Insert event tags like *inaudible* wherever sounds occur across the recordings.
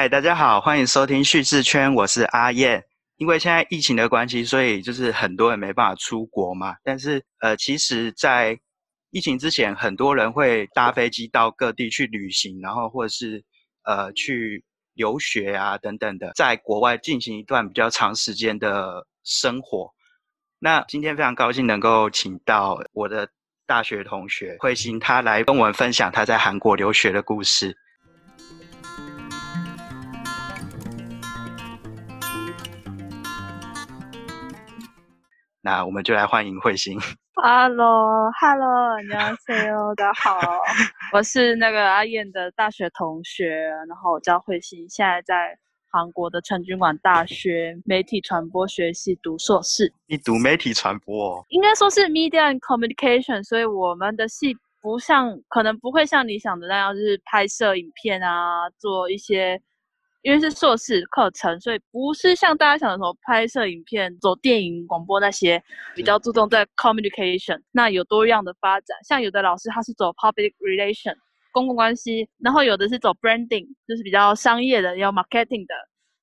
嗨，大家好，欢迎收听叙事圈，我是阿燕。因为现在疫情的关系，所以就是很多人没办法出国嘛。但是呃，其实，在疫情之前，很多人会搭飞机到各地去旅行，然后或者是呃去留学啊等等的，在国外进行一段比较长时间的生活。那今天非常高兴能够请到我的大学同学慧心，他来跟我们分享他在韩国留学的故事。那我们就来欢迎彗心。Hello，Hello，你好，*laughs* CEO 的好，我是那个阿燕的大学同学，然后我叫彗心，现在在韩国的成均馆大学媒体传播学系读硕士。你读媒体传播、哦？应该说是 Media and Communication，所以我们的系。不像，可能不会像你想的那样，就是拍摄影片啊，做一些因为是硕士课程，所以不是像大家想的什么拍摄影片、走电影、广播那些，比较注重在 communication。那有多样的发展，像有的老师他是走 public relation 公共关系，然后有的是走 branding，就是比较商业的，有 marketing 的，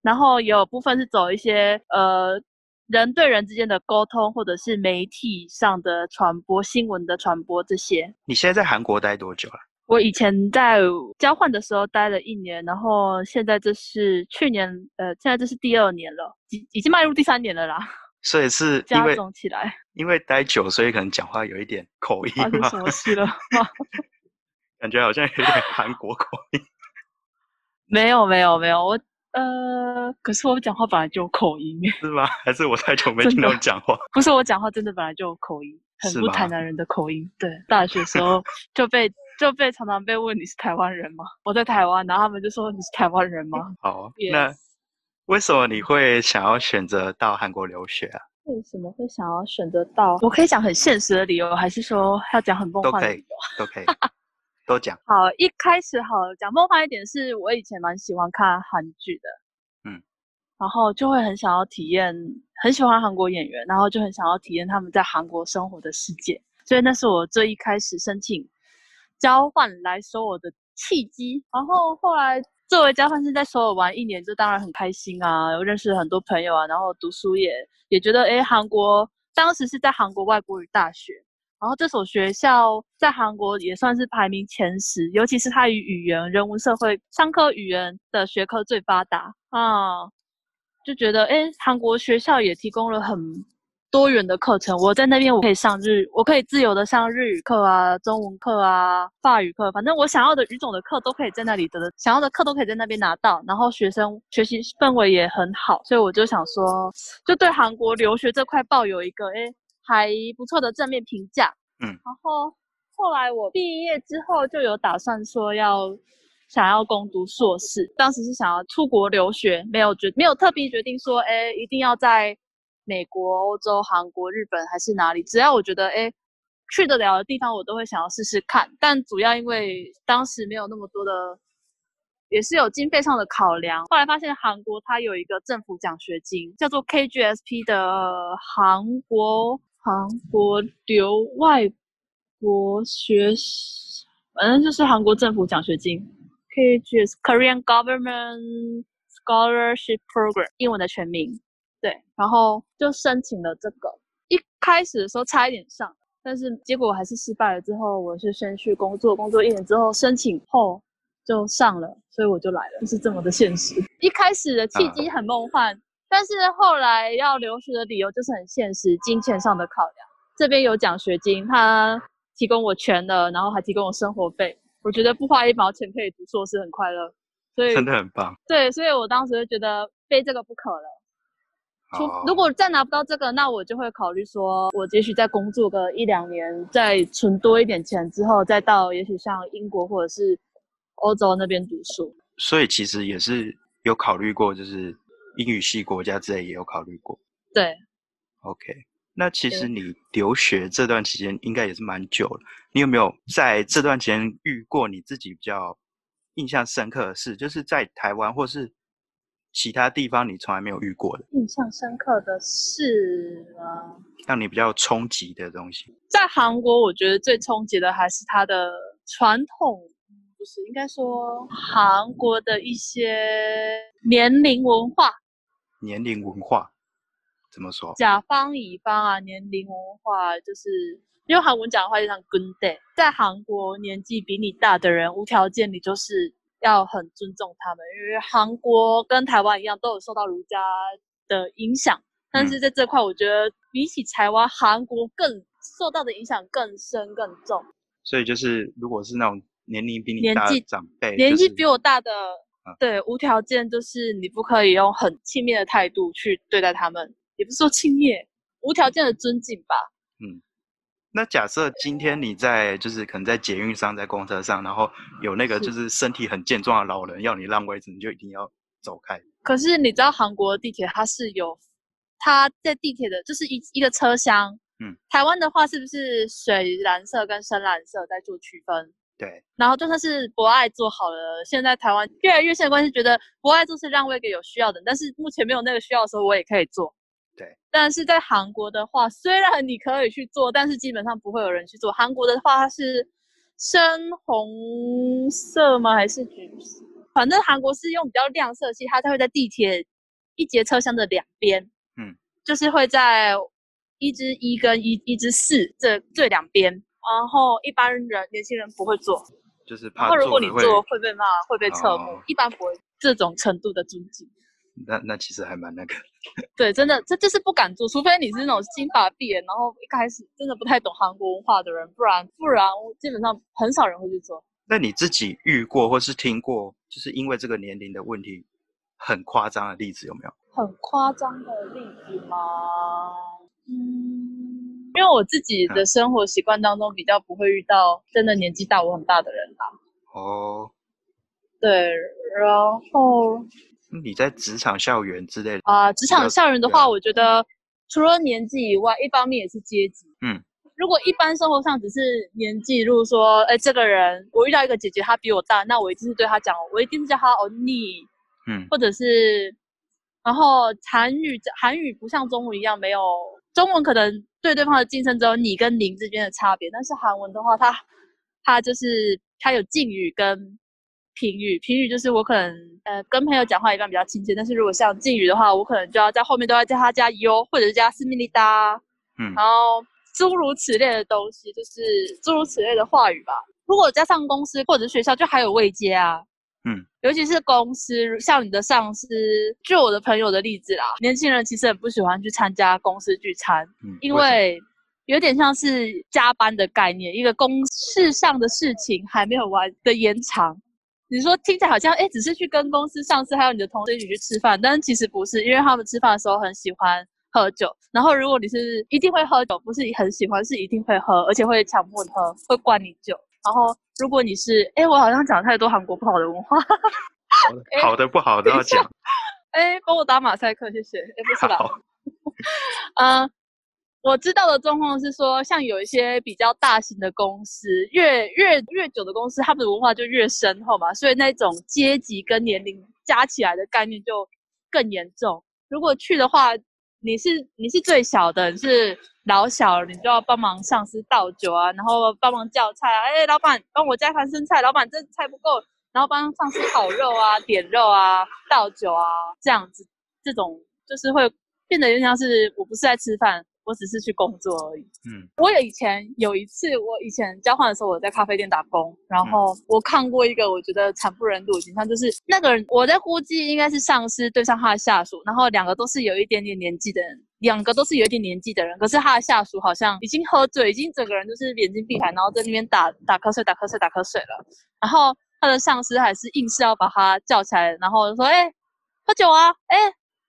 然后有部分是走一些呃人对人之间的沟通，或者是媒体上的传播、新闻的传播这些。你现在在韩国待多久了？我以前在交换的时候待了一年，然后现在这是去年，呃，现在这是第二年了，已已经迈入第三年了啦。*laughs* 所以是加重起来，因为待久，所以可能讲话有一点口音。发生什么事了？*laughs* *laughs* 感觉好像有点韩国口音。没有没有没有，我呃，可是我讲话本来就有口音。是吗？还是我太久没听到你讲话？不是我讲话真的本来就有口音，很不台南人的口音。对，大学时候就被。就被常常被问你是台湾人吗？我在台湾，然后他们就说你是台湾人吗？*laughs* 好，那为什么你会想要选择到韩国留学啊？为什么会想要选择到？我可以讲很现实的理由，还是说要讲很梦幻的理由？都可以，都可以，都讲。好，一开始好讲梦幻一点，是我以前蛮喜欢看韩剧的，嗯，然后就会很想要体验，很喜欢韩国演员，然后就很想要体验他们在韩国生活的世界，所以那是我最一开始申请。交换来收我的契机，然后后来作为交换生在首尔玩一年，就当然很开心啊，有认识很多朋友啊，然后读书也也觉得，哎，韩国当时是在韩国外国语大学，然后这所学校在韩国也算是排名前十，尤其是它与语言、人文、社会、商科、语言的学科最发达啊，就觉得，哎，韩国学校也提供了很。多元的课程，我在那边我可以上日，我可以自由的上日语课啊、中文课啊、法语课，反正我想要的语种的课都可以在那里得，想要的课都可以在那边拿到。然后学生学习氛围也很好，所以我就想说，就对韩国留学这块抱有一个诶还不错的正面评价。嗯，然后后来我毕业之后就有打算说要想要攻读硕士，当时是想要出国留学，没有决没有特别决定说，哎，一定要在。美国、欧洲、韩国、日本还是哪里？只要我觉得哎去得了的地方，我都会想要试试看。但主要因为当时没有那么多的，也是有经费上的考量。后来发现韩国它有一个政府奖学金，叫做 KGSP 的韩国韩国留外国学，反正就是韩国政府奖学金，KGS Korean Government Scholarship Program，英文的全名。对，然后就申请了这个。一开始的时候差一点上，但是结果还是失败了。之后我是先去工作，工作一年之后申请后就上了，所以我就来了，就是这么的现实。一开始的契机很梦幻，但是后来要留学的理由就是很现实，金钱上的考量。这边有奖学金，他提供我全的，然后还提供我生活费。我觉得不花一毛钱可以读硕士很快乐，所以真的很棒。对，所以我当时就觉得非这个不可了。如果再拿不到这个，那我就会考虑说，我也许再工作个一两年，再存多一点钱之后，再到也许像英国或者是欧洲那边读书。所以其实也是有考虑过，就是英语系国家之类也有考虑过。对，OK。那其实你留学这段期间应该也是蛮久了，你有没有在这段期间遇过你自己比较印象深刻的事？就是在台湾或是？其他地方你从来没有遇过的，印象深刻的是吗？让你比较冲击的东西，在韩国，我觉得最冲击的还是它的传统，不不是，应该说韩国的一些年龄文化。年龄文化怎么说？甲方乙方啊，年龄文化就是用韩文讲的话就像 good day，在韩国年纪比你大的人，无条件你就是要很尊重他们，因为韩国跟台湾一样都有受到儒家的影响，但是在这块我觉得比起台湾，韩国更受到的影响更深更重。所以就是，如果是那种年龄比你大的长辈，年纪比我大的，对，无条件就是你不可以用很轻蔑的态度去对待他们，也不是说轻蔑，无条件的尊敬吧。嗯，那假设今天你在就是可能在捷运上，在公车上，然后有那个就是身体很健壮的老人要你让位置，你就一定要走开。可是你知道韩国地铁它是有，它在地铁的就是一一个车厢。嗯，台湾的话是不是水蓝色跟深蓝色在做区分？对。然后就算是博爱做好了，现在台湾越来越现在关系，觉得博爱就是让位给有需要的，但是目前没有那个需要的时候，我也可以做。对。但是在韩国的话，虽然你可以去做，但是基本上不会有人去做。韩国的话，它是深红色吗？还是橘色？反正韩国是用比较亮色系，它才会在地铁一节车厢的两边。嗯。就是会在。一支一跟一一支四这这两边，然后一般人年轻人不会做，就是怕。然如果你做会被骂，会被侧目，一般不会这种程度的尊敬。那那其实还蛮那个。*laughs* 对，真的这就是不敢做，除非你是那种金发碧眼，然后一开始真的不太懂韩国文化的人，不然不然基本上很少人会去做。那你自己遇过或是听过，就是因为这个年龄的问题很夸张的例子有没有？很夸张的例子吗？嗯，因为我自己的生活习惯当中比较不会遇到真的年纪大我很大的人啦。哦，对，然后你在职场校园之类的啊，职场校园的话，我觉得除了年纪以外，一方面也是阶级。嗯，如果一般生活上只是年纪，如果说，哎，这个人我遇到一个姐姐，她比我大，那我一定是对她讲，我一定是叫她哦，你，嗯，或者是，然后韩语韩语不像中文一样没有。中文可能对对方的晋升只有你跟您之间的差别，但是韩文的话，它它就是它有敬语跟平语。评语就是我可能呃跟朋友讲话一般比较亲切，但是如果像敬语的话，我可能就要在后面都要叫他加油或者是加斯密利达，嗯，然后诸如此类的东西，就是诸如此类的话语吧。如果加上公司或者学校，就还有未接啊。嗯，尤其是公司，像你的上司，就我的朋友的例子啦，年轻人其实很不喜欢去参加公司聚餐，嗯，因为有点像是加班的概念，一个公事上的事情还没有完的延长。你说听起来好像，哎，只是去跟公司上司还有你的同事一起去吃饭，但其实不是，因为他们吃饭的时候很喜欢喝酒，然后如果你是一定会喝酒，不是很喜欢，是一定会喝，而且会强迫你喝，会灌你酒，然后。如果你是，哎，我好像讲太多韩国不好的文化，好的不好的要讲。哎，帮我打马赛克，谢谢。哎，不是啦。*laughs* 嗯，我知道的状况是说，像有一些比较大型的公司，越越越久的公司，他们的文化就越深厚嘛，所以那种阶级跟年龄加起来的概念就更严重。如果去的话，你是你是最小的，你是。老小，你就要帮忙上司倒酒啊，然后帮忙叫菜啊。哎，老板，帮我加盘生菜。老板，这菜不够，然后帮上司烤肉啊，点肉啊，倒酒啊，这样子，这种就是会变得有点像是我不是在吃饭。我只是去工作而已。嗯，我有以前有一次，我以前交换的时候，我在咖啡店打工，然后我看过一个我觉得惨不忍睹的情况，就是那个人，我在估计应该是上司对上他的下属，然后两个都是有一点点年纪的人，两个都是有一点年纪的人，可是他的下属好像已经喝醉，已经整个人就是眼睛闭开，然后在那边打打瞌睡、打瞌睡、打瞌睡了，然后他的上司还是硬是要把他叫起来，然后说：“哎，喝酒啊，哎。”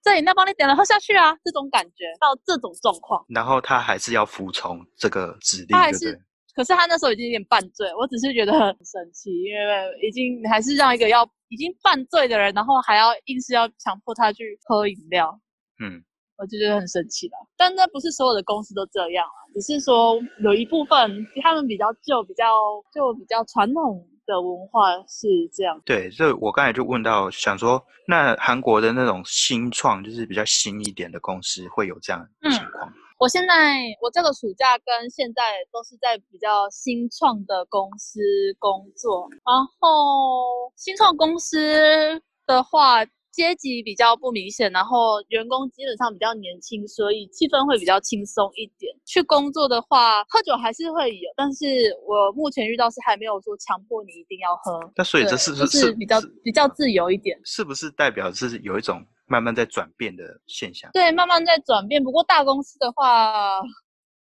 这饮料帮你点了，喝下去啊！这种感觉到这种状况，然后他还是要服从这个指令，他还是，可是他那时候已经有点半醉，我只是觉得很生气，因为已经还是让一个要已经犯罪的人，然后还要硬是要强迫他去喝饮料，嗯，我就觉得很神奇了。但那不是所有的公司都这样啊，只是说有一部分他们比较旧、比较就比较传统。的文化是这样，对，这我刚才就问到，想说，那韩国的那种新创，就是比较新一点的公司，会有这样的情况？我现在我这个暑假跟现在都是在比较新创的公司工作，然后新创公司的话。阶级比较不明显，然后员工基本上比较年轻，所以气氛会比较轻松一点。去工作的话，喝酒还是会有，但是我目前遇到是还没有说强迫你一定要喝。那所以这是不是比较比较自由一点？是不是代表是有一种慢慢在转变的现象？对，慢慢在转变。不过大公司的话，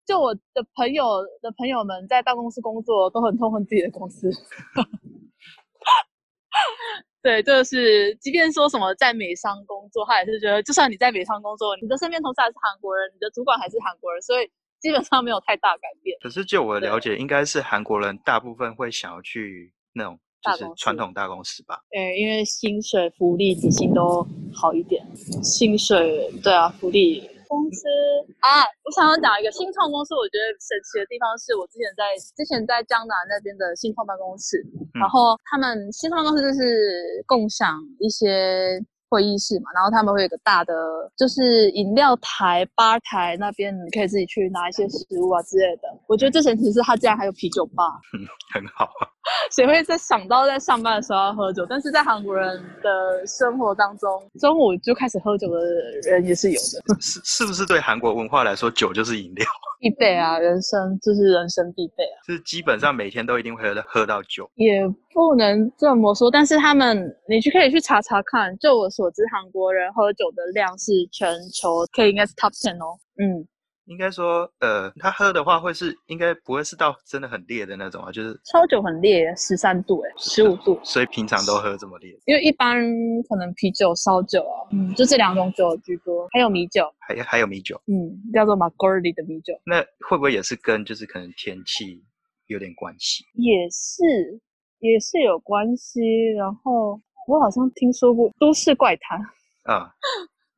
就我的朋友的朋友们在大公司工作都很痛恨自己的公司。*laughs* 对，就是，即便说什么在美商工作，他也是觉得，就算你在美商工作，你的身边同事还是韩国人，你的主管还是韩国人，所以基本上没有太大改变。可是就我的了解，应该是韩国人大部分会想要去那种就是传统大公司吧？对，因为薪水、福利、底薪都好一点。薪水，对啊，福利。公司啊，我想要讲一个新创公司，我觉得神奇的地方是我之前在之前在江南那边的新创办公室，然后他们新创办公司就是共享一些。会议室嘛，然后他们会有个大的，就是饮料台、吧台那边，你可以自己去拿一些食物啊之类的。我觉得最神奇是，他竟然还有啤酒吧，嗯，*laughs* 很好啊。*laughs* 谁会在想到在上班的时候要喝酒？但是在韩国人的生活当中，中午就开始喝酒的人也是有的。*laughs* 是是不是对韩国文化来说，酒就是饮料？必备啊，人生就是人生必备啊，就是基本上每天都一定会喝喝到酒，也不能这么说。但是他们，你去可以去查查看，就我所知，韩国人喝酒的量是全球可以应该是 top ten 哦，嗯。应该说，呃，他喝的话会是应该不会是到真的很烈的那种啊，就是烧酒很烈，十三度哎，十五度，*laughs* 所以平常都喝这么烈。因为一般可能啤酒、烧酒啊，嗯，就这两种酒居多，还有米酒，还还有米酒，嗯，叫做 o r i 的米酒。那会不会也是跟就是可能天气有点关系？也是，也是有关系。然后我好像听说过都市怪谈啊。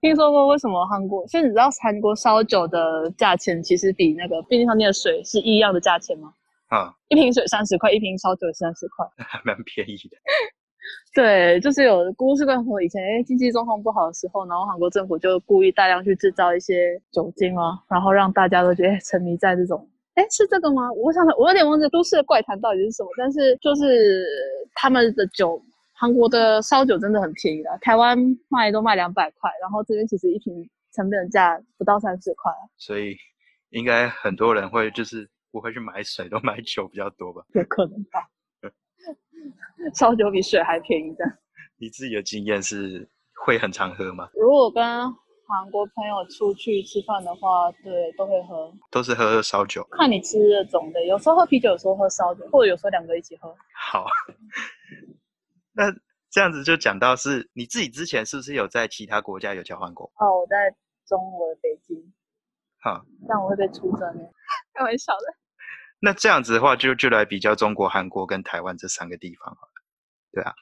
听说过为什么韩国？所以你知道韩国烧酒的价钱其实比那个便利商店的水是一样的价钱吗？啊，一瓶水三十块，一瓶烧酒三十块，还 *laughs* 蛮便宜的。*laughs* 对，就是有故事跟我以前哎经济状况不好的时候，然后韩国政府就故意大量去制造一些酒精啊，然后让大家都觉得沉迷在这种，哎，是这个吗？我想我有点忘记都市的怪谈到底是什么，但是就是他们的酒。韩国的烧酒真的很便宜的，台湾卖都卖两百块，然后这边其实一瓶成本价不到三十块，所以应该很多人会就是不会去买水，都买酒比较多吧？有可能吧，*laughs* 烧酒比水还便宜的。你自己的经验是会很常喝吗？如果跟韩国朋友出去吃饭的话，对，都会喝，都是喝烧酒。看你吃的种类，有时候喝啤酒，有时候喝烧酒，或者有时候两个一起喝。好。那这样子就讲到是你自己之前是不是有在其他国家有交换过？哦，我在中国的北京。好，这样我会被出征的。开玩笑的。那这样子的话，就就来比较中国、韩国跟台湾这三个地方好了。对啊，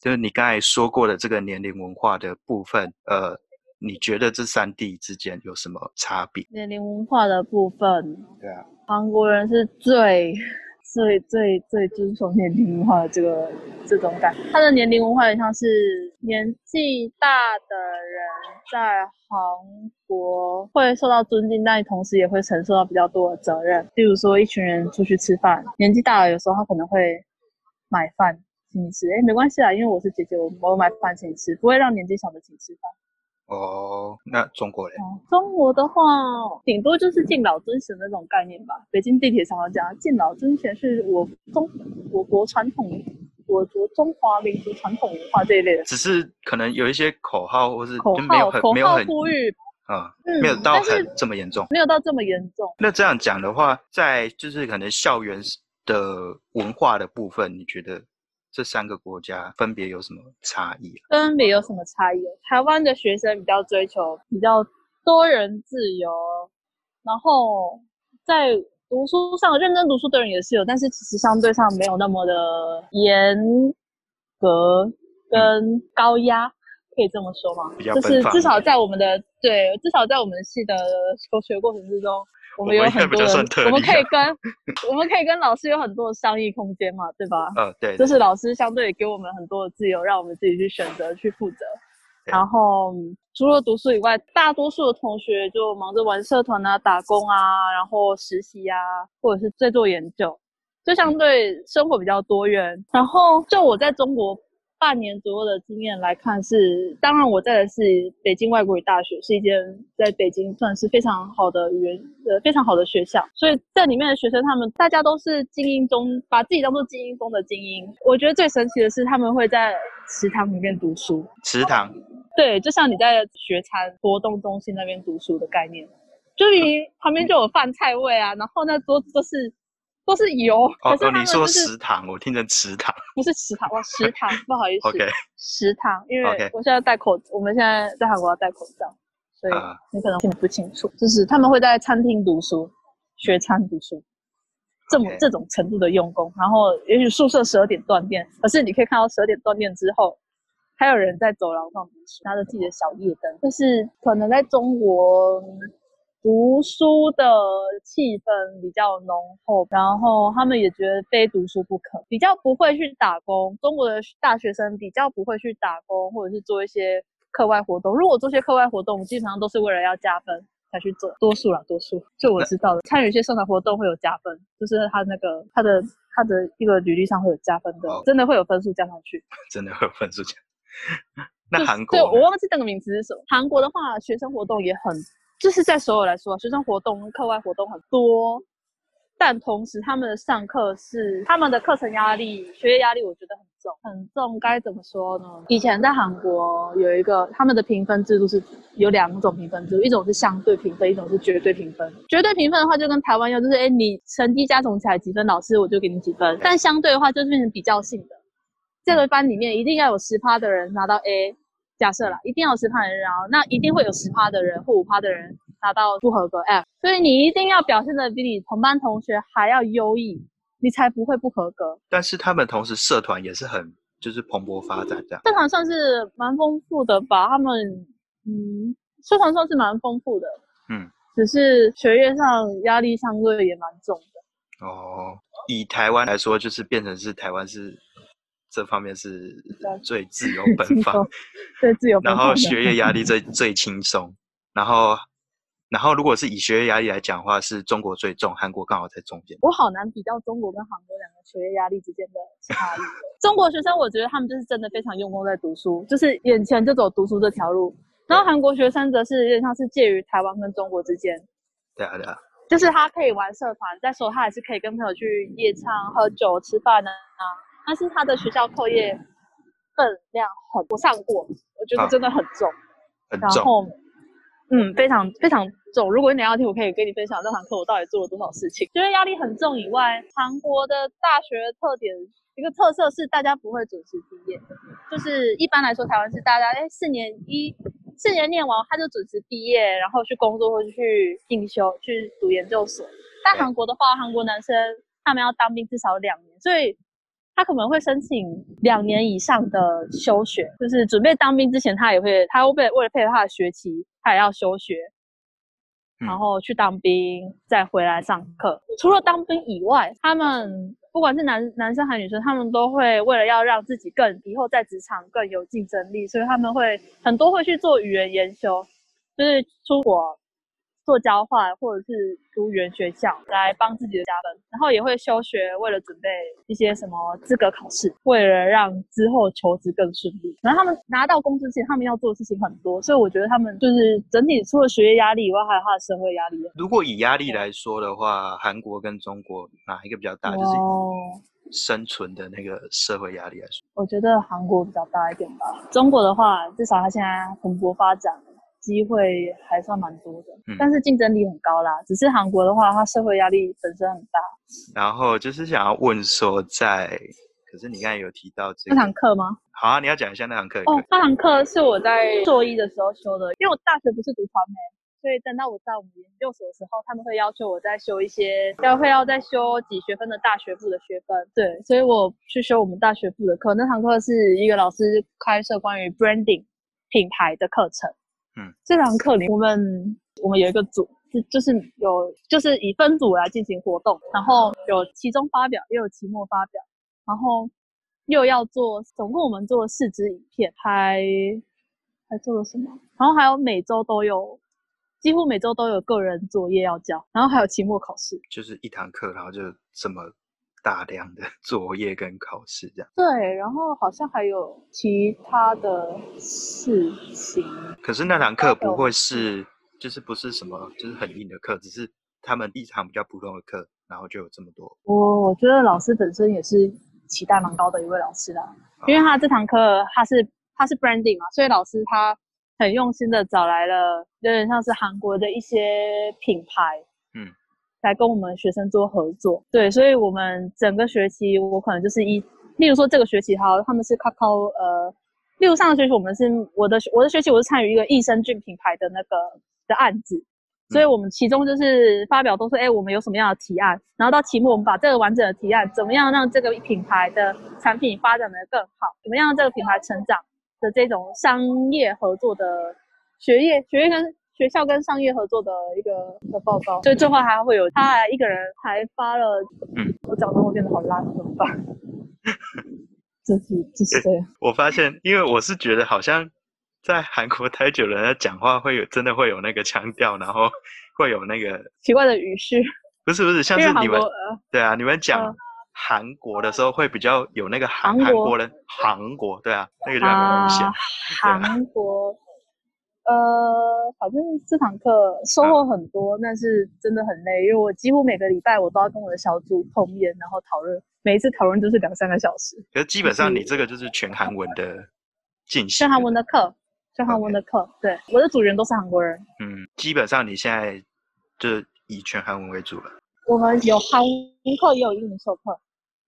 就是你刚才说过的这个年龄文化的部分，呃，你觉得这三地之间有什么差别？年龄文化的部分，对啊，韩国人是最。最最最遵守年龄文化的这个这种感，他的年龄文化也像是年纪大的人在韩国会受到尊敬，但同时也会承受到比较多的责任。例如说，一群人出去吃饭，年纪大了，有时候他可能会买饭请你吃，哎，没关系啦，因为我是姐姐，我我买饭请你吃，不会让年纪小的请吃饭。哦，那中国嘞？中国的话，顶多就是敬老尊贤那种概念吧。北京地铁常常讲，敬老尊贤是我中我国传统，我国中华民族传统文化这一类的。只是可能有一些口号，或是口号，口号呼吁啊，没有到很这么严重，没有到这么严重。那这样讲的话，在就是可能校园的文化的部分，你觉得？这三个国家分别有什么差异？分别有什么差异？台湾的学生比较追求比较多人自由，然后在读书上认真读书的人也是有，但是其实相对上没有那么的严格跟高压，可以这么说吗？就是至少在我们的对，至少在我们系的求学过程之中。我们有很多人，我们可以跟我们可以跟老师有很多的商议空间嘛，对吧？嗯，对，就是老师相对给我们很多的自由，让我们自己去选择去负责。然后除了读书以外，大多数的同学就忙着玩社团啊、打工啊，然后实习啊，或者是在做研究，就相对生活比较多元。然后就我在中国。半年左右的经验来看，是当然我在的是北京外国语大学，是一间在北京算是非常好的语言呃非常好的学校，所以在里面的学生他们大家都是精英中，把自己当做精英中的精英。我觉得最神奇的是他们会在食堂里面读书。食堂，对，就像你在学餐活动中心那边读书的概念，就你旁边就有饭菜味啊，然后那桌子都是。都是油，哦哦，你说食堂，我听成池塘，不是池塘，哇，食堂，不好意思，OK，食堂，因为我现在戴口，我们现在在韩国要戴口罩，所以你可能听不清楚，就是他们会在餐厅读书，学餐读书，这么这种程度的用功，然后也许宿舍十二点断电，可是你可以看到十二点断电之后，还有人在走廊上读书，拿着自己的小夜灯，但是可能在中国。读书的气氛比较浓厚，然后他们也觉得非读书不可，比较不会去打工。中国的大学生比较不会去打工，或者是做一些课外活动。如果做些课外活动，基本上都是为了要加分才去做。多数啦，多数。就我知道的，参与一些社团活动会有加分，就是他那个他的他的一个履历上会有加分的，真的会有分数加上去。*laughs* 真的会有分数加。*laughs* 那韩国？对我忘记那个名字是什么。韩国的话，学生活动也很。就是在所有来说，学生活动、课外活动很多，但同时他们的上课是他们的课程压力、学业压力，我觉得很重，很重。该怎么说呢？以前在韩国有一个他们的评分制度是有两种评分制度，一种是相对评分，一种是绝对评分。绝对评分的话就跟台湾一样，就是哎你成绩加总起来几分，老师我就给你几分。但相对的话就是变成比较性的，这个班里面一定要有十趴的人拿到 A。假设啦，一定要有十趴的人，然后那一定会有十趴的人或五趴的人拿到不合格 F，所以你一定要表现的比你同班同学还要优异，你才不会不合格。但是他们同时社团也是很就是蓬勃发展这样，社团算是蛮丰富的吧？他们嗯，社团算是蛮丰富的，嗯，只是学业上压力相对也蛮重的。哦，以台湾来说，就是变成是台湾是。这方面是最 *laughs* 自由奔放，*laughs* 最自由。然后学业压力最 *laughs* 最轻松，然后然后如果是以学业压力来讲的话，是中国最重，韩国刚好在中间。我好难比较中国跟韩国两个学业压力之间的差异。中国学生我觉得他们就是真的非常用功在读书，就是眼前就走读书这条路。然后韩国学生则是有点像是介于台湾跟中国之间。对啊对啊，就是他可以玩社团，再说他还是可以跟朋友去夜唱、喝酒、吃饭呢啊。但是他的学校课业分量很，我上过，我觉得真的很重，然后，嗯，非常非常重。如果你要听，我可以跟你分享这堂课我到底做了多少事情。觉得压力很重以外，韩国的大学特点一个特色是大家不会准时毕业，就是一般来说台湾是大家哎四年一四年念完他就准时毕业，然后去工作或者去进修去读研究所。但韩国的话，韩国男生他们要当兵至少两年，所以。他可能会申请两年以上的休学，就是准备当兵之前，他也会，他会为为了配合他的学期，他也要休学，然后去当兵，再回来上课。除了当兵以外，他们不管是男男生还是女生，他们都会为了要让自己更以后在职场更有竞争力，所以他们会很多会去做语言研修，就是出国。做交换或者是读语言学校来帮自己的加分，然后也会休学，为了准备一些什么资格考试，为了让之后求职更顺利。然后他们拿到工资前，他们要做的事情很多，所以我觉得他们就是整体除了学业压力以外，还有他的社会压力。如果以压力来说的话，韩国跟中国哪一个比较大？就是生存的那个社会压力来说，我觉得韩国比较大一点吧。中国的话，至少它现在蓬勃发展。机会还算蛮多的，但是竞争力很高啦。只是韩国的话，它社会压力本身很大。然后就是想要问说，在可是你刚才有提到这那堂课吗？好啊，你要讲一下那堂课。哦，那堂课是我在硕一的时候修的，因为我大学不是读传媒，所以等到我在我们研究所的时候，他们会要求我再修一些，要会要再修几学分的大学部的学分。对，所以我去修我们大学部的课。那堂课是一个老师开设关于 branding 品牌的课程。嗯，这堂课里我们我们有一个组，就就是有就是以分组来进行活动，然后有期中发表，也有期末发表，然后又要做，总共我们做了四支影片，还还做了什么？然后还有每周都有，几乎每周都有个人作业要交，然后还有期末考试，就是一堂课，然后就这么大量的 *laughs* 作业跟考试这样。对，然后好像还有其他的事情。可是那堂课不会是，就是不是什么，就是很硬的课，只是他们一堂比较普通的课，然后就有这么多。我我觉得老师本身也是期待蛮高的一位老师啦，因为他这堂课他是。他是 branding 嘛，所以老师他很用心的找来了，有点像是韩国的一些品牌，嗯，来跟我们学生做合作。对，所以我们整个学期我可能就是一，例如说这个学期哈，他们是 Kakao，呃，例如上个学期我们是我的我的学期我是参与一个益生菌品牌的那个的案子。所以我们其中就是发表都是，哎，我们有什么样的提案，然后到期末我们把这个完整的提案，怎么样让这个品牌的产品发展的更好，怎么样让这个品牌成长。的这种商业合作的学业学业跟学校跟商业合作的一个的报告，所以最后还会有他还一个人还发了，嗯，我讲的我变得好烂，怎么办？这是这是这样。*laughs* 我发现，因为我是觉得好像在韩国待久了，讲话会有真的会有那个腔调，然后会有那个奇怪的语序。不是不是，像是你们对啊，你们讲。韩国的时候会比较有那个韩韩国人，韩国对啊，那个就很明显。韩国，呃，反正这堂课收获很多，但是真的很累，因为我几乎每个礼拜我都要跟我的小组碰面，然后讨论，每一次讨论都是两三个小时。可是基本上你这个就是全韩文的进行，全韩文的课，全韩文的课，对，我的组员都是韩国人。嗯，基本上你现在就是以全韩文为主了。我们有韩文课，也有英文授课。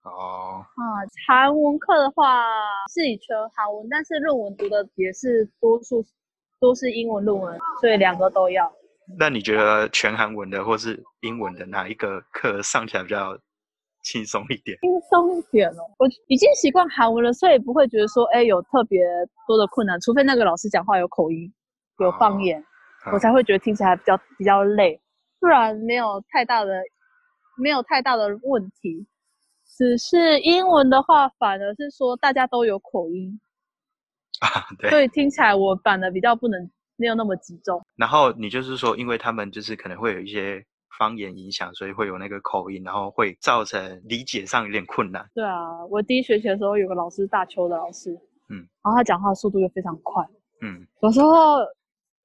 哦，啊，韩文课的话是以全韩文，但是论文读的也是多数都是英文论文，所以两个都要。那你觉得全韩文的或是英文的哪一个课上起来比较轻松一点？轻松一点哦，我已经习惯韩文了，所以不会觉得说，哎，有特别多的困难，除非那个老师讲话有口音、有方言，我才会觉得听起来比较比较累，不然没有太大的没有太大的问题。只是英文的话，反而是说大家都有口音 *laughs* 啊，对，所以听起来我反而比较不能没有那么集中。然后你就是说，因为他们就是可能会有一些方言影响，所以会有那个口音，然后会造成理解上有点困难。对啊，我第一学期的时候有个老师，大邱的老师，嗯，然后他讲话速度又非常快，嗯，有时候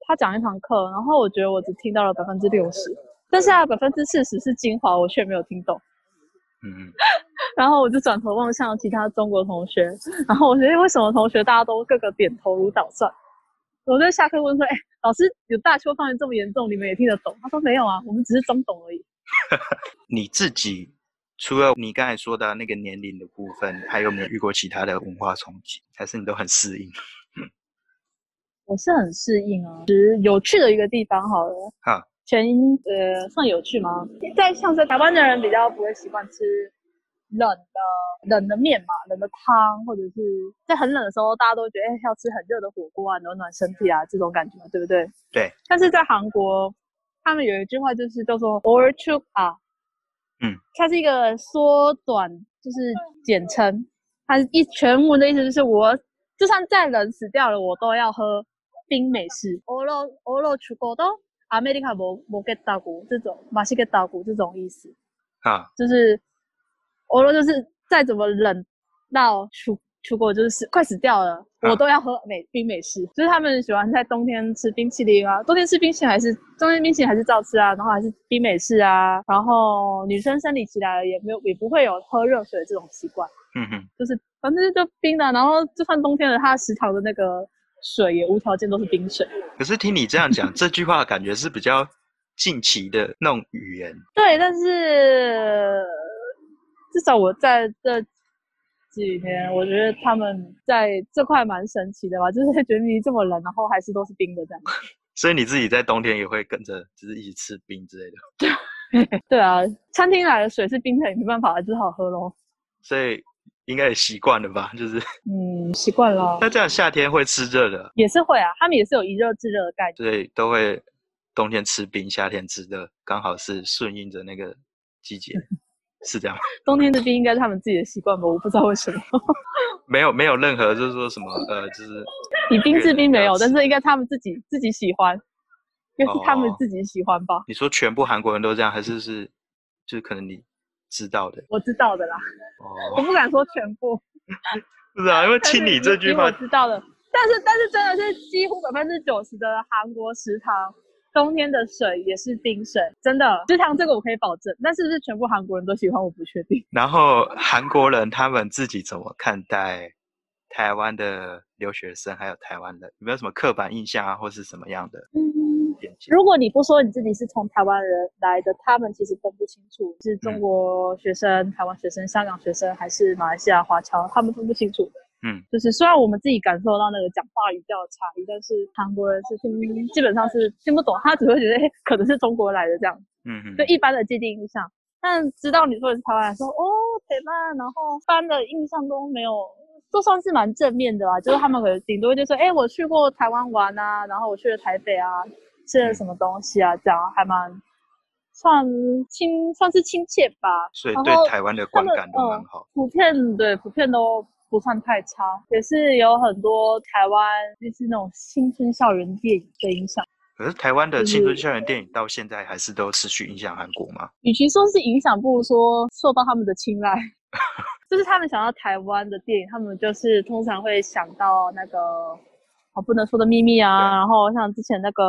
他讲一堂课，然后我觉得我只听到了百分之六十，但是他百分之四十是精华，我却没有听懂。嗯，然后我就转头望向其他中国同学，然后我觉得为什么同学大家都个个点头如捣蒜？我在下课问说：“哎，老师有大邱方言这么严重，你们也听得懂？”他说：“没有啊，我们只是装懂而已。*laughs* ”你自己除了你刚才说的那个年龄的部分，还有没有遇过其他的文化冲击？还是你都很适应？*laughs* 我是很适应啊，只有趣的一个地方好了。好。全呃算有趣吗？在像是台湾的人比较不会习惯吃冷的冷的面嘛，冷的汤，或者是在很冷的时候，大家都觉得哎要吃很热的火锅啊，暖暖身体啊，这种感觉，对不对？对。但是在韩国，他们有一句话就是叫做 “or chuk 啊”，嗯，它是一个缩短，就是简称。它一全文的意思就是我就算再冷死掉了，我都要喝冰美式 “or or chuk 锅的。阿美利卡摩摩给大鼓这种马西给大鼓这种意思啊，就是欧罗就是再怎么冷到出出国就是快死掉了，我都要喝美冰美式。就是他们喜欢在冬天吃冰淇淋啊，冬天吃冰淇淋还是冬天冰淇淋还是照吃啊，然后还是冰美式啊，然后女生生理期来了也没有也不会有喝热水这种习惯，嗯哼，就是反正就冰的，然后就算冬天了，他食堂的那个。水也无条件都是冰水。可是听你这样讲，这句话感觉是比较近期的那种语言。对，但是至少我在这几年，我觉得他们在这块蛮神奇的吧，*laughs* 就是觉得你这么冷，然后还是都是冰的这样。*laughs* 所以你自己在冬天也会跟着，就是一起吃冰之类的。对，*laughs* 对啊，餐厅来的水是冰的，也没办法，只好喝咯。所以。应该也习惯了吧，就是嗯，习惯了。那这样夏天会吃热的，也是会啊。他们也是有一热制热的概念，对都会冬天吃冰，夏天吃热，刚好是顺应着那个季节，是这样。冬天吃冰应该是他们自己的习惯吧，我不知道为什么。*laughs* 没有没有任何就是说什么呃，就是以冰制冰没有，但是应该他们自己自己喜欢，应该是他们自己喜欢吧？你说全部韩国人都这样，还是是就是可能你知道的？我知道的啦，我不敢说全部。是啊，因为听你这句话，我知道的。但是但是真的是几乎百分之九十的韩国食堂，冬天的水也是冰水，真的食堂这个我可以保证。但是不是全部韩国人都喜欢，我不确定。*laughs* 然后韩国人他们自己怎么看待台湾的留学生，还有台湾的有没有什么刻板印象啊，或是什么样的？嗯如果你不说你自己是从台湾人来的，他们其实分不清楚是中国学生、台湾学生、香港学生还是马来西亚华侨，他们分不清楚的。嗯，就是虽然我们自己感受到那个讲话语调的差异，但是韩国人是听基本上是听不懂，他只会觉得可能是中国来的这样。嗯嗯，就一般的既定印象。但知道你说的是台湾，说哦台湾，然后一般的印象都没有，都算是蛮正面的吧。就是他们可能顶多就说，哎，我去过台湾玩啊，然后我去了台北啊。吃了什么东西啊？这样还蛮算亲，算是亲切吧。所以对台湾的观感都蛮好。普遍对，普遍都不算太差，也是有很多台湾就是那种青春校园电影的影响。可是台湾的青春校园电影到现在还是都持续影响韩国吗？与其说是影响，不如说受到他们的青睐。*laughs* 就是他们想到台湾的电影，他们就是通常会想到那个。不能说的秘密啊，然后像之前那个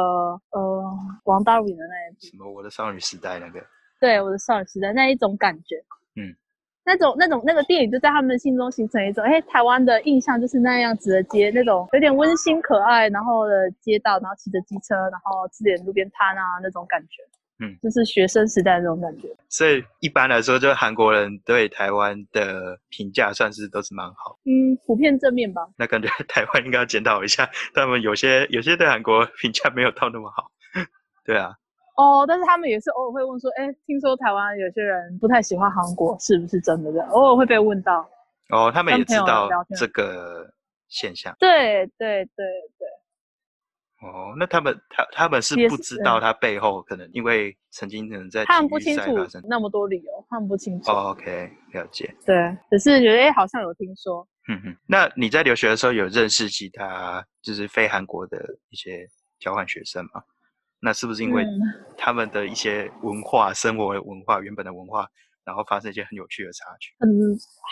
呃王大陆演的那一部什么我的少女时代那个，对我的少女时代那一种感觉，嗯，那种那种那个电影就在他们心中形成一种，哎，台湾的印象就是那样子的街，那种有点温馨可爱，然后的街道，然后骑着机车，然后吃点路边摊啊那种感觉。嗯，就是学生时代那种感觉。所以一般来说，就韩国人对台湾的评价算是都是蛮好。嗯，普遍正面吧。那感觉台湾应该要检讨一下，他们有些有些对韩国评价没有到那么好。*laughs* 对啊。哦，但是他们也是偶尔会问说，哎，听说台湾有些人不太喜欢韩国，是不是真的？这样偶尔会被问到。哦，他们也知道这个现象。对对对对。哦，那他们他他们是不知道他背后可能因为曾经可能在他们不清楚那么多理由，他们不清楚。哦 OK，了解。对，只是觉得哎，好像有听说。嗯哼，那你在留学的时候有认识其他就是非韩国的一些交换学生吗？那是不是因为他们的一些文化、生活文化、原本的文化？然后发生一些很有趣的差距，嗯，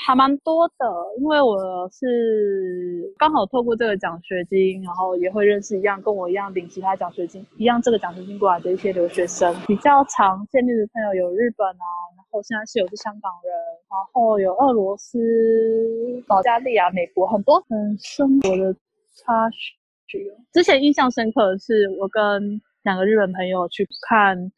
还蛮多的，因为我是刚好透过这个奖学金，然后也会认识一样跟我一样领其他奖学金一样这个奖学金过来的一些留学生，比较常见面的朋友有日本啊，然后现在是有是香港人，然后有俄罗斯、保加利亚、美国，很多很生活的插曲。之前印象深刻的是我跟两个日本朋友去看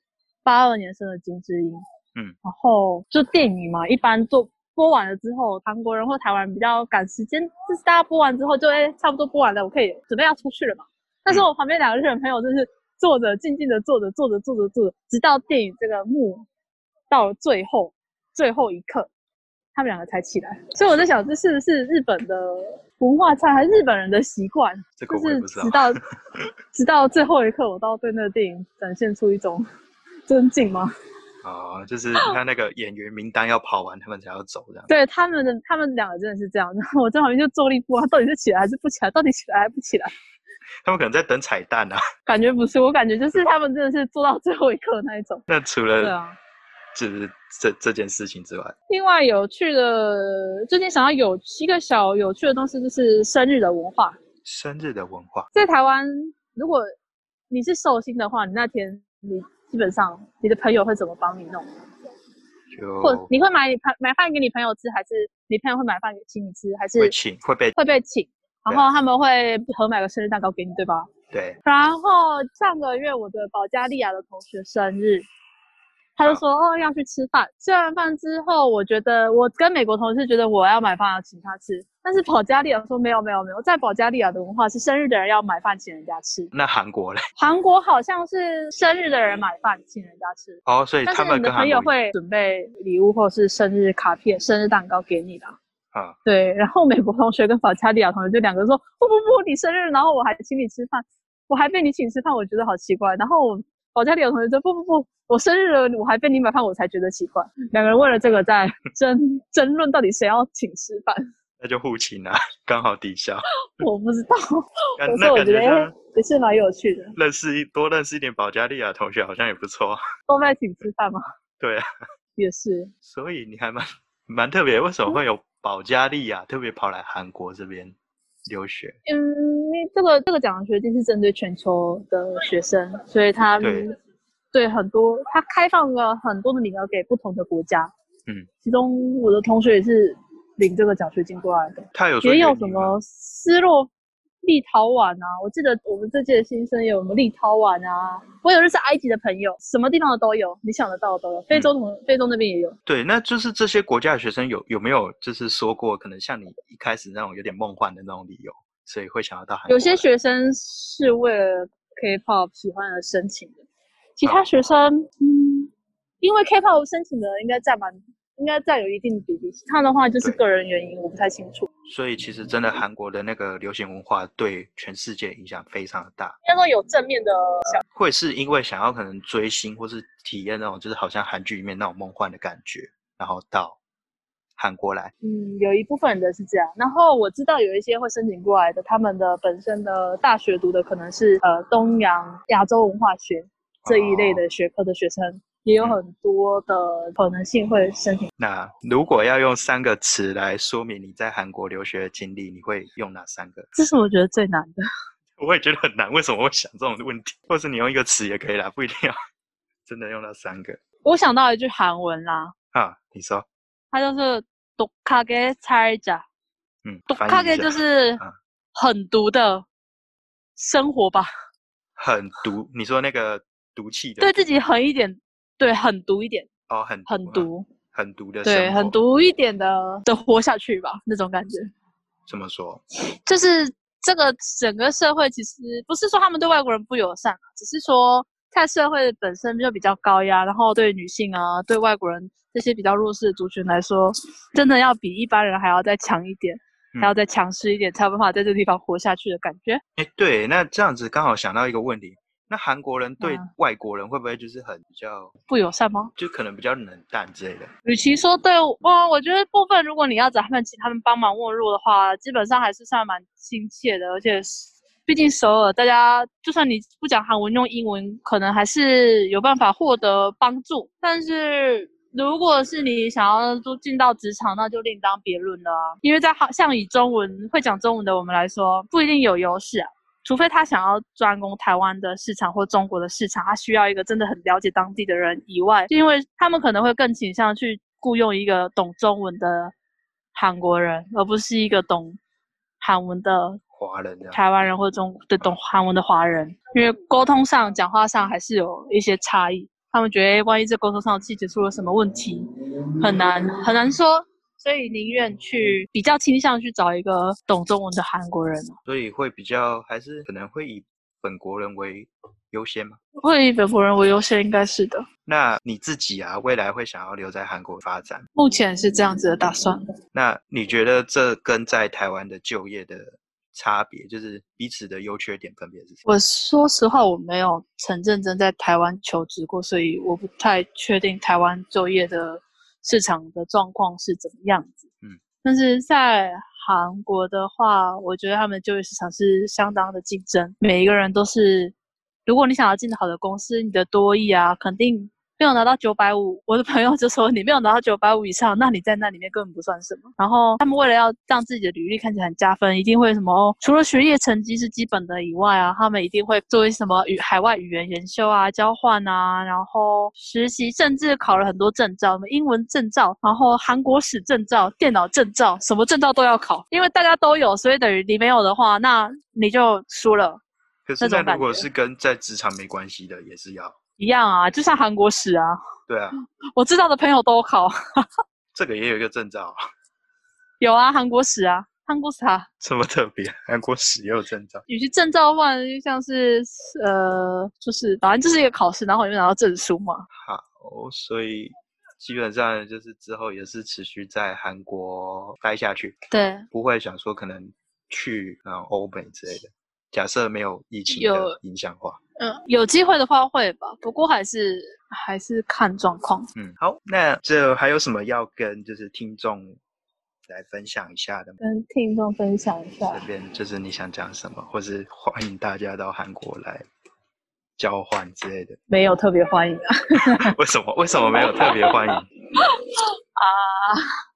八二年生的金智英。嗯，然后就电影嘛，一般做播完了之后，韩国人或台湾人比较赶时间，就是大家播完之后就哎差不多播完了，我可以准备要出去了嘛。但是我旁边两个日本朋友就是坐着静静的坐着坐着坐着坐着，直到电影这个幕到了最后最后一刻，他们两个才起来。所以我在想，这是不是日本的文化差，还是日本人的习惯？就是直到 *laughs* 直到最后一刻，我都要对那个电影展现出一种尊敬吗？哦，就是他那个演员名单要跑完，他们才要走这样。对他们的，他们两个真的是这样。然 *laughs* 后我在旁边就坐立不安，到底是起来还是不起来？到底起来还不起来？他们可能在等彩蛋啊。感觉不是，我感觉就是他们真的是做到最后一刻那一种。*laughs* 那除了对啊，就是这这件事情之外，另外有趣的，最近想要有一个小有趣的东西，就是生日的文化。生日的文化，在台湾，如果你是寿星的话，你那天你。基本上，你的朋友会怎么帮你弄？就或你会买朋买饭给你朋友吃，还是你朋友会买饭给请你吃，还是会请会被会被请？然后他们会合买个生日蛋糕给你，对吧？对。然后上个月我的保加利亚的同学生日。他就说哦要去吃饭，吃完饭之后，我觉得我跟美国同事觉得我要买饭要请他吃，但是保加利亚说没有没有没有，在保加利亚的文化是生日的人要买饭请人家吃。那韩国嘞？韩国好像是生日的人买饭请人家吃。哦，所以他们的朋友会准备礼物或是生日卡片、生日蛋糕给你的。啊，对。然后美国同学跟保加利亚同学就两个说不不不，你生日然后我还请你吃饭，我还被你请吃饭，我觉得好奇怪。然后保加利亚同学说不不不。我生日了，我还被你买饭，我才觉得奇怪。*laughs* 两个人为了这个在争争论，到底谁要请吃饭？那就互请啊，*laughs* 刚好抵消。*laughs* 我不知道，可是我觉得也是蛮有趣的。认识一多认识一点保加利亚同学，好像也不错。都在请吃饭吗？对啊，也是。所以你还蛮蛮特别，为什么会有保加利亚特别跑来韩国这边留学？嗯，这个这个奖学金是针对全球的学生，所以他对很多他开放了很多的名额给不同的国家。嗯，其中我的同学也是。领这个奖学金过来的，他有也有什么斯洛立陶宛啊？我记得我们这届的新生有什么立陶宛啊？我有认识埃及的朋友，什么地方的都有，你想得到的都有。非洲同非洲那边也有。对，那就是这些国家的学生有有没有就是说过，可能像你一开始那种有点梦幻的那种理由，所以会想要到韩国？有些学生是为了 K-pop 喜欢而申请的，其他学生嗯，因为 K-pop 申请的应该占满。应该占有一定的比例，其他的话就是个人原因，我不太清楚。所以其实真的韩国的那个流行文化对全世界影响非常的大。应该说有正面的，会是因为想要可能追星或是体验那种就是好像韩剧里面那种梦幻的感觉，然后到韩国来。嗯，有一部分的是这样。然后我知道有一些会申请过来的，他们的本身的大学读的可能是呃东洋亚洲文化学这一类的学科的学生。也有很多的可能性会申请。那如果要用三个词来说明你在韩国留学的经历，你会用哪三个？这是我觉得最难的。*laughs* 我也觉得很难，为什么会想这种问题？*laughs* 或是你用一个词也可以啦，不一定要 *laughs* 真的用到三个。我想到一句韩文啦。啊，你说。它就是“毒卡给猜자”。嗯，“毒卡给”就是很毒的生活吧。很毒？你说那个毒气的？对自己狠一点。对，很毒一点哦，很很毒，很毒的，对，很毒一点的的活下去吧，那种感觉。怎么说？就是这个整个社会其实不是说他们对外国人不友善只是说在社会本身就比较高压，然后对女性啊，对外国人这些比较弱势的族群来说，真的要比一般人还要再强一点，还要再强势一点，才有办法在这个地方活下去的感觉。哎，对，那这样子刚好想到一个问题。那韩国人对外国人会不会就是很比较不友善吗？就可能比较冷淡之类的。与其说对，哇，我觉得部分如果你要找他们请他们帮忙问路的话，基本上还是算蛮亲切的。而且，毕竟首尔大家就算你不讲韩文，用英文可能还是有办法获得帮助。但是，如果是你想要都进到职场，那就另当别论了啊。因为在好像以中文会讲中文的我们来说，不一定有优势啊。除非他想要专攻台湾的市场或中国的市场，他需要一个真的很了解当地的人以外，因为他们可能会更倾向去雇佣一个懂中文的韩国人，而不是一个懂韩文的华人、台湾人或中的懂韩文的华人，因为沟通上、讲话上还是有一些差异。他们觉得，万一这沟通上细节出了什么问题，很难很难说。所以宁愿去比较倾向去找一个懂中文的韩国人，所以会比较还是可能会以本国人为优先吗？会以本国人为优先，应该是的。那你自己啊，未来会想要留在韩国发展？目前是这样子的打算。那你觉得这跟在台湾的就业的差别，就是彼此的优缺点分别是什么？我说实话，我没有曾认真在台湾求职过，所以我不太确定台湾就业的。市场的状况是怎么样子？嗯，但是在韩国的话，我觉得他们就业市场是相当的竞争，每一个人都是，如果你想要进好的公司，你的多益啊，肯定。没有拿到九百五，我的朋友就说你没有拿到九百五以上，那你在那里面根本不算什么。然后他们为了要让自己的履历看起来很加分，一定会什么？除了学业成绩是基本的以外啊，他们一定会做一些什么语海外语言研修啊、交换啊，然后实习，甚至考了很多证照，什么英文证照，然后韩国史证照、电脑证照，什么证照都要考。因为大家都有，所以等于你没有的话，那你就输了。可是那如果是跟在职场没关系的，也是要。一样啊，就像韩国史啊。对啊，*laughs* 我知道的朋友都考。*laughs* 这个也有一个证照。有啊，韩国史啊，韩国史啊。这么特别，韩国史也有证照。有些证照的话，就像是呃，就是反正就是一个考试，然后你就拿到证书嘛。好，所以基本上就是之后也是持续在韩国待下去。对。不会想说可能去嗯欧美之类的。假设没有疫情的影响话，嗯，有机会的话会吧，不过还是还是看状况。嗯，好，那这还有什么要跟就是听众来分享一下的吗？跟听众分享一下。这边就是你想讲什么，或是欢迎大家到韩国来交换之类的。没有特别欢迎啊？*laughs* 为什么？为什么没有特别欢迎？啊？*laughs*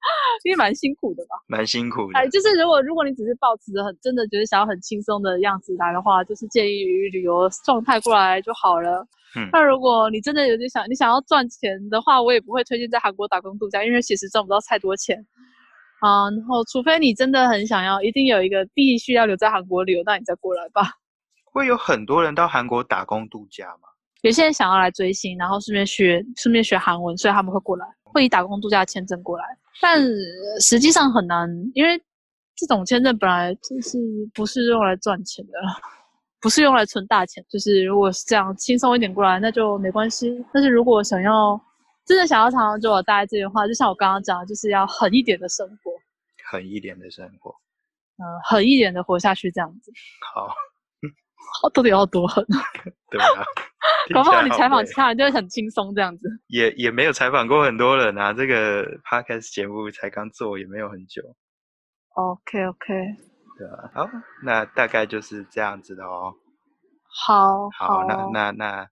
*laughs* 因为蛮辛苦的吧，蛮辛苦的。哎，就是如果如果你只是抱持着很真的觉得想要很轻松的样子来的话，就是建议旅游状态过来就好了。嗯，那如果你真的有点想你想要赚钱的话，我也不会推荐在韩国打工度假，因为其实赚不到太多钱。啊，然后除非你真的很想要，一定有一个必须要留在韩国旅游，那你再过来吧。会有很多人到韩国打工度假吗？有些人想要来追星，然后顺便学顺便学韩文，所以他们会过来，会以打工度假签证过来。但实际上很难，因为这种签证本来就是不是用来赚钱的，不是用来存大钱。就是如果是这样轻松一点过来，那就没关系。但是如果想要真的想要长长久久待在这里的话，就像我刚刚讲，就是要狠一点的生活，狠一点的生活，嗯，狠一点的活下去，这样子。好，到底要多狠？*laughs* 对啊。搞不好你采访其他人就会很轻松这样子，也也没有采访过很多人啊。这个 podcast 节目才刚做，也没有很久。OK OK，对啊，好，那大概就是这样子的哦。好，好，那那那，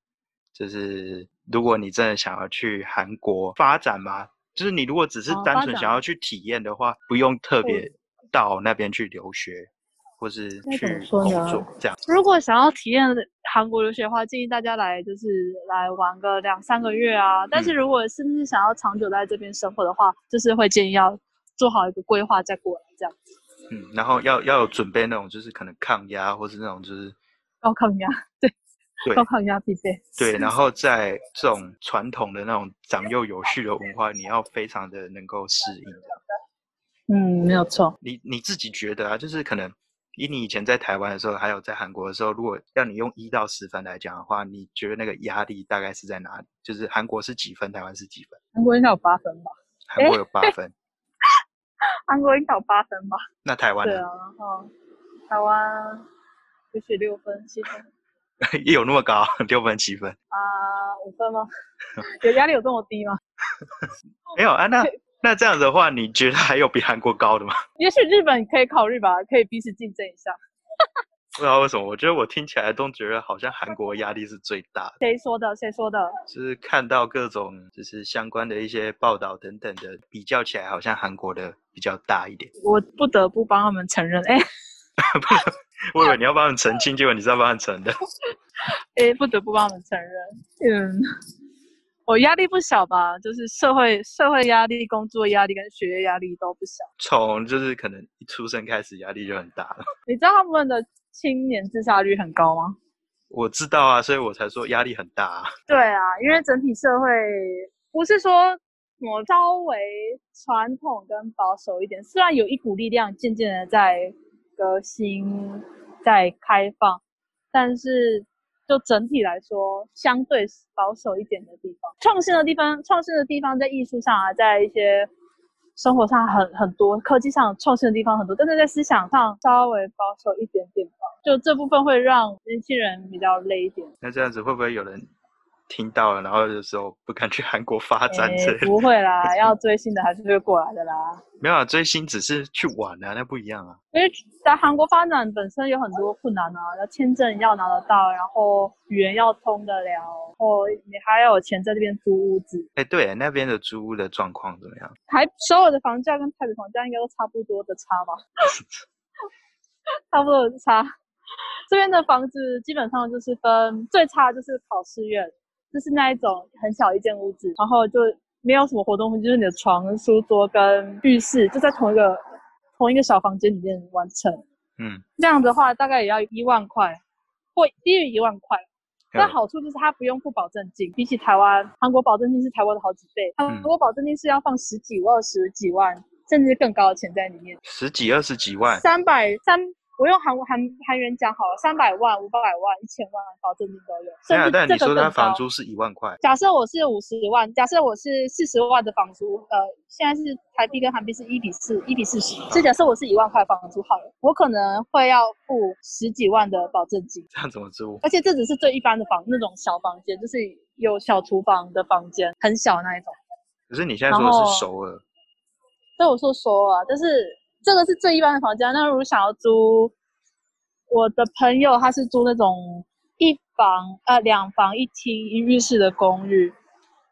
就是如果你真的想要去韩国发展嘛，就是你如果只是单纯想要去体验的话，不用特别到那边去留学。或是去工作这样。如果想要体验韩国留学的话，建议大家来就是来玩个两三个月啊。但是如果甚至想要长久在这边生活的话，就是会建议要做好一个规划再过来这样子。嗯，然后要要有准备那种就是可能抗压，或是那种就是高抗压，对对，高抗压必备。对，*laughs* 然后在这种传统的那种长幼有序的文化，你要非常的能够适应。嗯，没有错。你你自己觉得啊，就是可能。以你以前在台湾的时候，还有在韩国的时候，如果要你用一到十分来讲的话，你觉得那个压力大概是在哪里？就是韩国是几分，台湾是几分？韩国应该有八分吧？韩国有八分，*laughs* 韩国应该有八分吧？那台湾？对啊，然后，台湾就是六分、七分，也有那么高？六分、七分？啊，五分吗？*laughs* 有压力有这么低吗？没有啊，那。*laughs* 那这样的话，你觉得还有比韩国高的吗？*laughs* 也许日本可以考虑吧，可以彼此竞争一下。不知道为什么，我觉得我听起来都觉得好像韩国压力是最大的。谁说的？谁说的？就是看到各种就是相关的一些报道等等的，比较起来，好像韩国的比较大一点。我不得不帮他们承认，哎，*laughs* 我以为你要帮他们澄清，结果你是要帮他们承认。*laughs* 哎，不得不帮他们承认，嗯。我压力不小吧，就是社会社会压力、工作压力跟学业压力都不小。从就是可能一出生开始压力就很大了。你知道他们的青年自杀率很高吗？*laughs* 我知道啊，所以我才说压力很大啊。*laughs* 对啊，因为整体社会不是说我稍微传统跟保守一点，虽然有一股力量渐渐的在革新、在开放，但是。就整体来说，相对保守一点的地方，创新的地方，创新的地方在艺术上啊，在一些生活上很很多，科技上创新的地方很多，但是在思想上稍微保守一点点吧。就这部分会让年轻人比较累一点。那这样子会不会有人？听到了，然后有时候不敢去韩国发展之类的。不会啦，*laughs* 要追星的还是会过来的啦。没有啊，追星只是去玩啊，那不一样啊。因为在韩国发展本身有很多困难啊，要签证要拿得到，然后语言要通得了，然后你还要有钱在这边租屋子。哎，对，那边的租屋的状况怎么样？还所有的房价跟台北房价应该都差不多的差吧？*laughs* 差不多的差。这边的房子基本上就是分最差就是考试院。就是那一种很小一间屋子，然后就没有什么活动就是你的床、书桌跟浴室就在同一个同一个小房间里面完成。嗯，这样的话大概也要一万块，或低于一万块。但好处就是它不用付保证金，比起台湾、韩国保证金是台湾的好几倍。韩国保证金是要放十几万、十几万，甚至更高的钱在里面。十几、二十几万。三百三。我用韩韩韩元讲好了，三百万、五百万、一千万，保证金都有。对啊，但你说他房租是一万块。假设我是五十万，假设我是四十万的房租，呃，现在是台币跟韩币是一比四，一比四十。所以假设我是一万块房租好了，我可能会要付十几万的保证金。这样怎么租？而且这只是最一般的房，那种小房间，就是有小厨房的房间，很小那一种。可是你现在说的是首尔。对我说说啊，但是这个是最一般的房间。那如果想要租，我的朋友他是租那种一房呃两房一厅一浴室的公寓。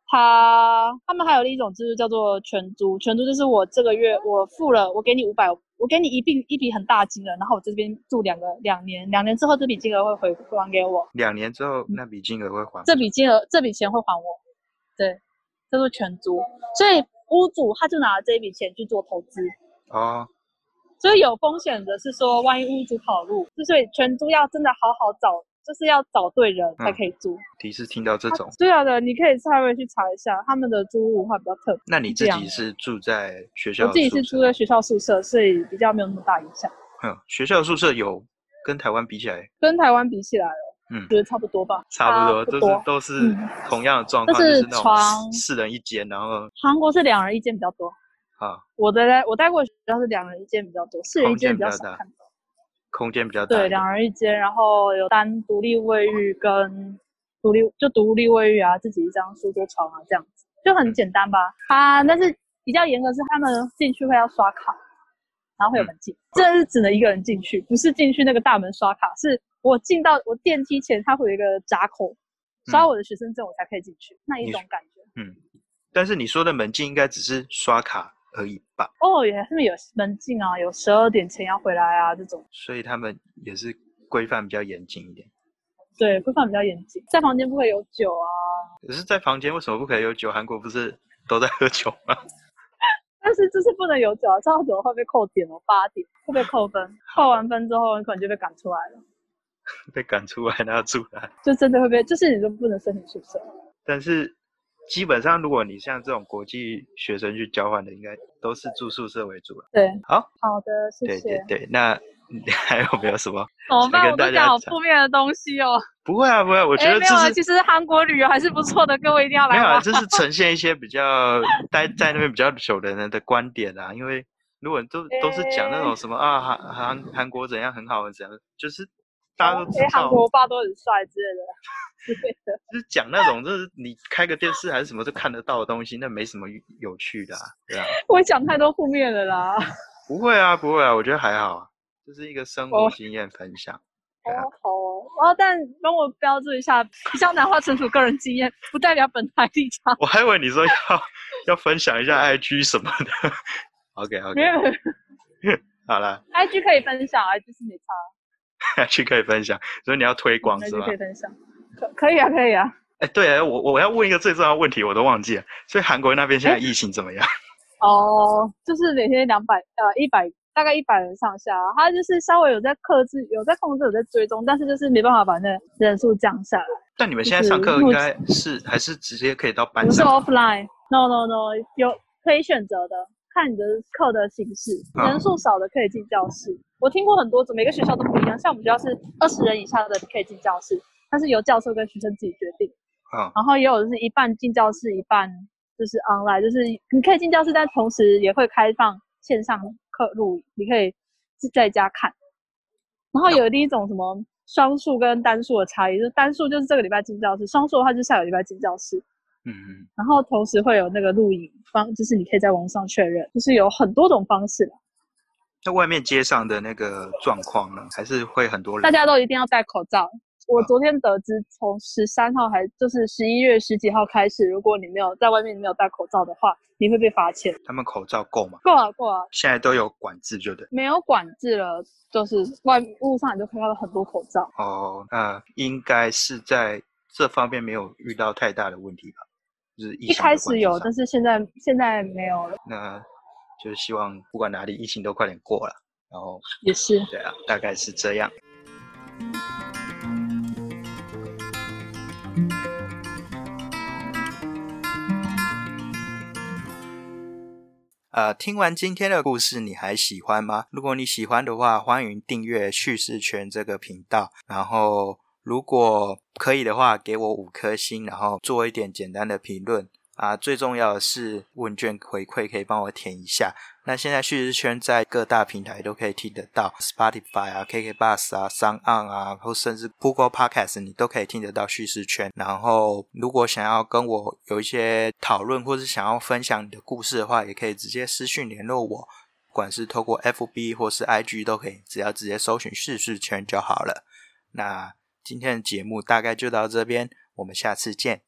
他他们还有另一种制度叫做全租，全租就是我这个月我付了，我给你五百，我给你一笔一笔很大金额，然后我这边住两个两年，两年之后这笔金额会回还给我。两年之后那笔金额会还？这笔金额这笔钱会还我，对，叫做全租。所以屋主他就拿了这一笔钱去做投资。哦。所以有风险的是说，万一屋主跑路，所以全租要真的好好找。就是要找对人才可以租。第一次听到这种。对啊的，你可以稍微去查一下他们的租屋文化比较特别。那你自己是住在学校？我自己是住在学校宿舍，所以比较没有那么大影响。嗯，学校宿舍有跟台湾比起来？跟台湾比起来哦，嗯，觉得差不多吧。差不多，都是都是同样的状况，就是床四人一间，然后韩国是两人一间比较多。啊，我的我待过学校是两人一间比较多，四人一间比较少看到。空间比较大，对，两人一间，然后有单独立卫浴跟独立就独立卫浴啊，自己一张书桌床啊，这样子就很简单吧。啊，但是比较严格是他们进去会要刷卡，然后会有门禁，这是只能一个人进去，不是进去那个大门刷卡，是我进到我电梯前，它会有一个闸口，刷我的学生证我才可以进去，那一种感觉。嗯，但是你说的门禁应该只是刷卡。而已吧。哦，也他们有门禁啊，有十二点前要回来啊这种。所以他们也是规范比较严谨一点。对，规范比较严谨，在房间不可以有酒啊。可是，在房间为什么不可以有酒？韩国不是都在喝酒吗？*laughs* 但是就是不能有酒啊，这样酒会被扣点哦，八点会被扣分，*laughs* 扣完分之后你可能就被赶出来了。*laughs* 被赶出来，然后住来，就真的会被，就是你就不能申请宿舍。但是。基本上，如果你像这种国际学生去交换的，应该都是住宿舍为主了。对，好好的，谢谢。对对对，那 *laughs* 还有没有什么？怎么办？我都讲好负面的东西哦。不会啊，不会，我觉得没有啊。其实韩国旅游还是不错的，各位一定要来。没有啊，这是 *laughs* 呈现一些比较待在那边比较久的人的观点啊。因为如果都都是讲那种什么啊，韩韩韩国怎样很好怎样，就是大家都知道韩国爸都很帅之类的。的，就是讲那种，就是你开个电视还是什么都看得到的东西，那没什么有趣的，对啊。*laughs* 我讲太多负面的啦。*laughs* 不会啊，不会啊，我觉得还好啊，就是一个生活经验分享。哦，好哦，但帮我标注一下，以上谈话纯属个人经验，不代表本台立场。我还以为你说要要分享一下 IG 什么的。*laughs* OK OK。好了。IG 可以分享，IG 是没差。*laughs* IG 可以分享，所以你要推广是吧？可以分享。可可以啊，可以啊。哎，对啊，我我要问一个最重要的问题，我都忘记了。所以韩国那边现在疫情怎么样？*laughs* 哦，就是每天两百呃一百，大概一百人上下。他就是稍微有在克制，有在控制，有在追踪，但是就是没办法把那人数降下来。但你们现在上课应该是还是直接可以到班上？不是 offline，no no no，有可以选择的，看你的课的形式，人数少的可以进教室。我听过很多种，每个学校都不一样。像我们学校是二十人以下的可以进教室。但是由教授跟学生自己决定，啊，然后也有就是一半进教室，一半就是 online，就是你可以进教室，但同时也会开放线上课录，你可以在家看。然后有另一种什么双数跟单数的差异，就是单数就是这个礼拜进教室，双数的话就下个礼拜进教室，嗯嗯。然后同时会有那个录影方，就是你可以在网上确认，就是有很多种方式。那外面街上的那个状况呢，还是会很多人？大家都一定要戴口罩。我昨天得知，从十三号还就是十一月十几号开始，如果你没有在外面没有戴口罩的话，你会被罚钱。他们口罩够吗？够啊，够啊。现在都有管制，就对。没有管制了，就是外路上你就看到了很多口罩。哦，那应该是在这方面没有遇到太大的问题吧？就是一开始有，但是现在现在没有了。那就是希望不管哪里疫情都快点过了，然后也是对啊，大概是这样。呃，听完今天的故事，你还喜欢吗？如果你喜欢的话，欢迎订阅叙事圈这个频道。然后，如果可以的话，给我五颗星，然后做一点简单的评论。啊，最重要的是问卷回馈可以帮我填一下。那现在叙事圈在各大平台都可以听得到，Spotify 啊、KK Bus 啊、s o n On 啊，或甚至 Google Podcast，你都可以听得到叙事圈。然后，如果想要跟我有一些讨论，或是想要分享你的故事的话，也可以直接私讯联络我，不管是透过 FB 或是 IG 都可以，只要直接搜寻叙事圈就好了。那今天的节目大概就到这边，我们下次见。